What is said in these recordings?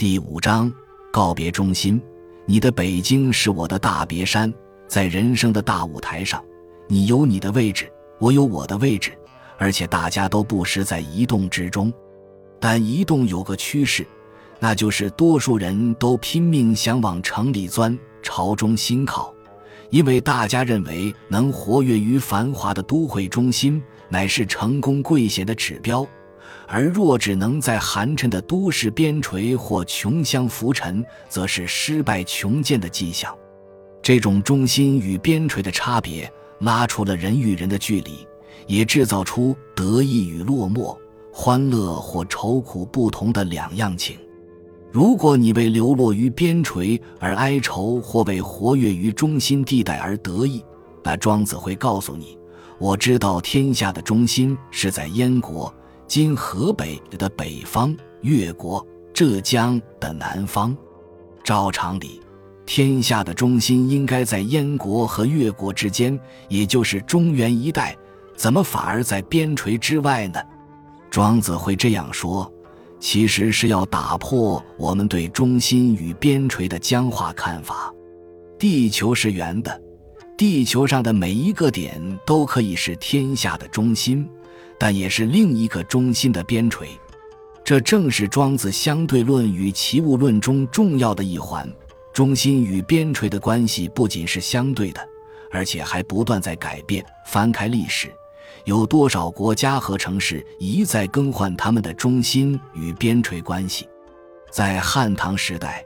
第五章告别中心。你的北京是我的大别山，在人生的大舞台上，你有你的位置，我有我的位置，而且大家都不时在移动之中。但移动有个趋势，那就是多数人都拼命想往城里钻，朝中心靠，因为大家认为能活跃于繁华的都会中心，乃是成功贵贤的指标。而若只能在寒碜的都市边陲或穷乡浮沉，则是失败穷贱的迹象。这种中心与边陲的差别，拉出了人与人的距离，也制造出得意与落寞、欢乐或愁苦不同的两样情。如果你为流落于边陲而哀愁，或为活跃于中心地带而得意，那庄子会告诉你：我知道天下的中心是在燕国。今河北的北方，越国、浙江的南方，照常理，天下的中心应该在燕国和越国之间，也就是中原一带，怎么反而在边陲之外呢？庄子会这样说，其实是要打破我们对中心与边陲的僵化看法。地球是圆的，地球上的每一个点都可以是天下的中心。但也是另一个中心的边陲，这正是庄子相对论与齐物论中重要的一环。中心与边陲的关系不仅是相对的，而且还不断在改变。翻开历史，有多少国家和城市一再更换他们的中心与边陲关系？在汉唐时代，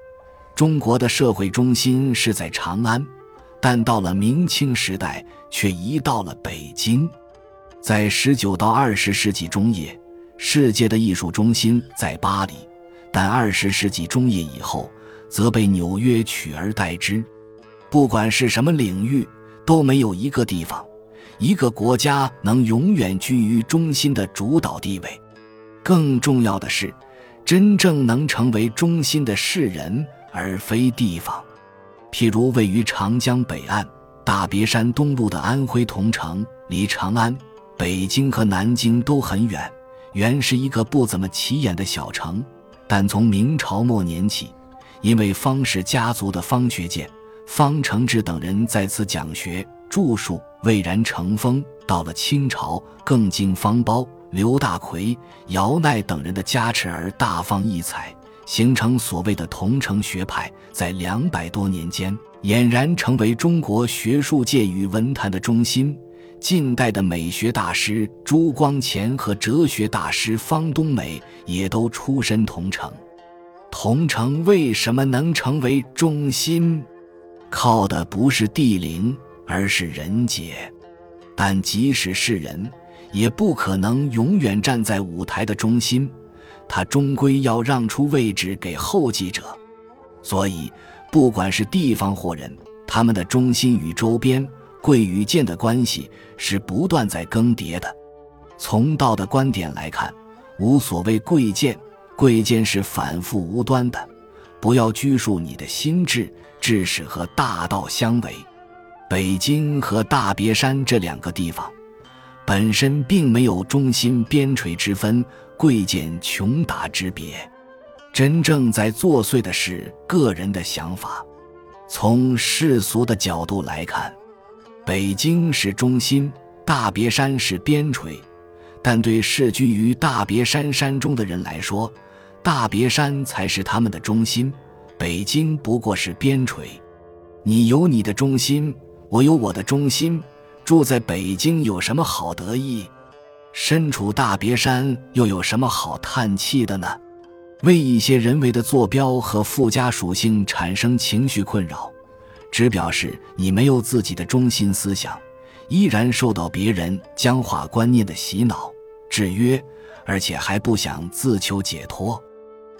中国的社会中心是在长安，但到了明清时代，却移到了北京。在十九到二十世纪中叶，世界的艺术中心在巴黎，但二十世纪中叶以后，则被纽约取而代之。不管是什么领域，都没有一个地方、一个国家能永远居于中心的主导地位。更重要的是，真正能成为中心的是人，而非地方。譬如位于长江北岸大别山东路的安徽桐城，离长安。北京和南京都很远，原是一个不怎么起眼的小城，但从明朝末年起，因为方氏家族的方学渐、方承志等人在此讲学著述，蔚然成风。到了清朝，更经方苞、刘大奎、姚鼐等人的加持而大放异彩，形成所谓的桐城学派。在两百多年间，俨然成为中国学术界与文坛的中心。近代的美学大师朱光潜和哲学大师方东美也都出身桐城。桐城为什么能成为中心？靠的不是地灵，而是人杰。但即使是人，也不可能永远站在舞台的中心，他终归要让出位置给后继者。所以，不管是地方或人，他们的中心与周边。贵与贱的关系是不断在更迭的。从道的观点来看，无所谓贵贱，贵贱是反复无端的。不要拘束你的心智，致使和大道相违。北京和大别山这两个地方，本身并没有中心边陲之分，贵贱穷达之别。真正在作祟的是个人的想法。从世俗的角度来看。北京是中心，大别山是边陲，但对世居于大别山山中的人来说，大别山才是他们的中心，北京不过是边陲。你有你的中心，我有我的中心，住在北京有什么好得意？身处大别山又有什么好叹气的呢？为一些人为的坐标和附加属性产生情绪困扰。只表示你没有自己的中心思想，依然受到别人僵化观念的洗脑、制约，而且还不想自求解脱。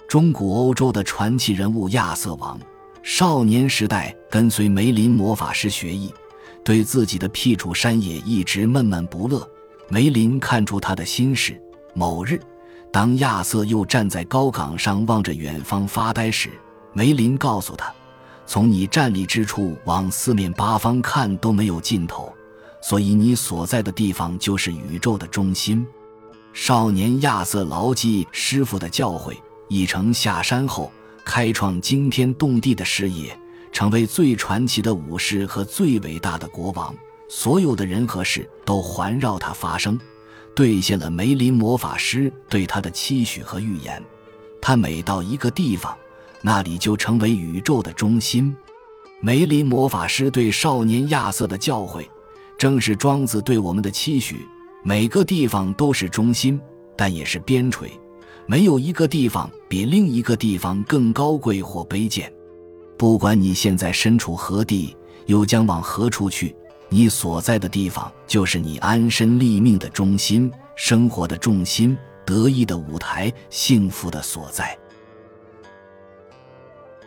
中古欧洲的传奇人物亚瑟王，少年时代跟随梅林魔法师学艺，对自己的僻处山野一直闷闷不乐。梅林看出他的心事。某日，当亚瑟又站在高岗上望着远方发呆时，梅林告诉他。从你站立之处往四面八方看都没有尽头，所以你所在的地方就是宇宙的中心。少年亚瑟牢记师傅的教诲，一成下山后，开创惊天动地的事业，成为最传奇的武士和最伟大的国王。所有的人和事都环绕他发生，兑现了梅林魔法师对他的期许和预言。他每到一个地方，那里就成为宇宙的中心。梅林魔法师对少年亚瑟的教诲，正是庄子对我们的期许。每个地方都是中心，但也是边陲。没有一个地方比另一个地方更高贵或卑贱。不管你现在身处何地，又将往何处去，你所在的地方就是你安身立命的中心，生活的重心，得意的舞台，幸福的所在。